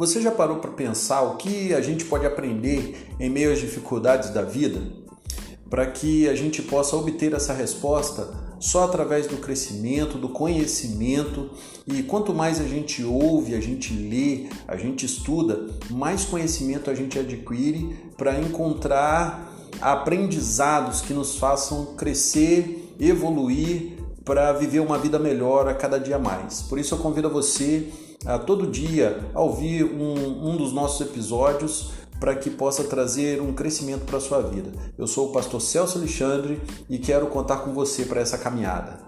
Você já parou para pensar o que a gente pode aprender em meio às dificuldades da vida? Para que a gente possa obter essa resposta só através do crescimento, do conhecimento, e quanto mais a gente ouve, a gente lê, a gente estuda, mais conhecimento a gente adquire para encontrar aprendizados que nos façam crescer, evoluir para viver uma vida melhor a cada dia mais. Por isso eu convido você todo dia a ouvir um, um dos nossos episódios para que possa trazer um crescimento para a sua vida. Eu sou o pastor Celso Alexandre e quero contar com você para essa caminhada.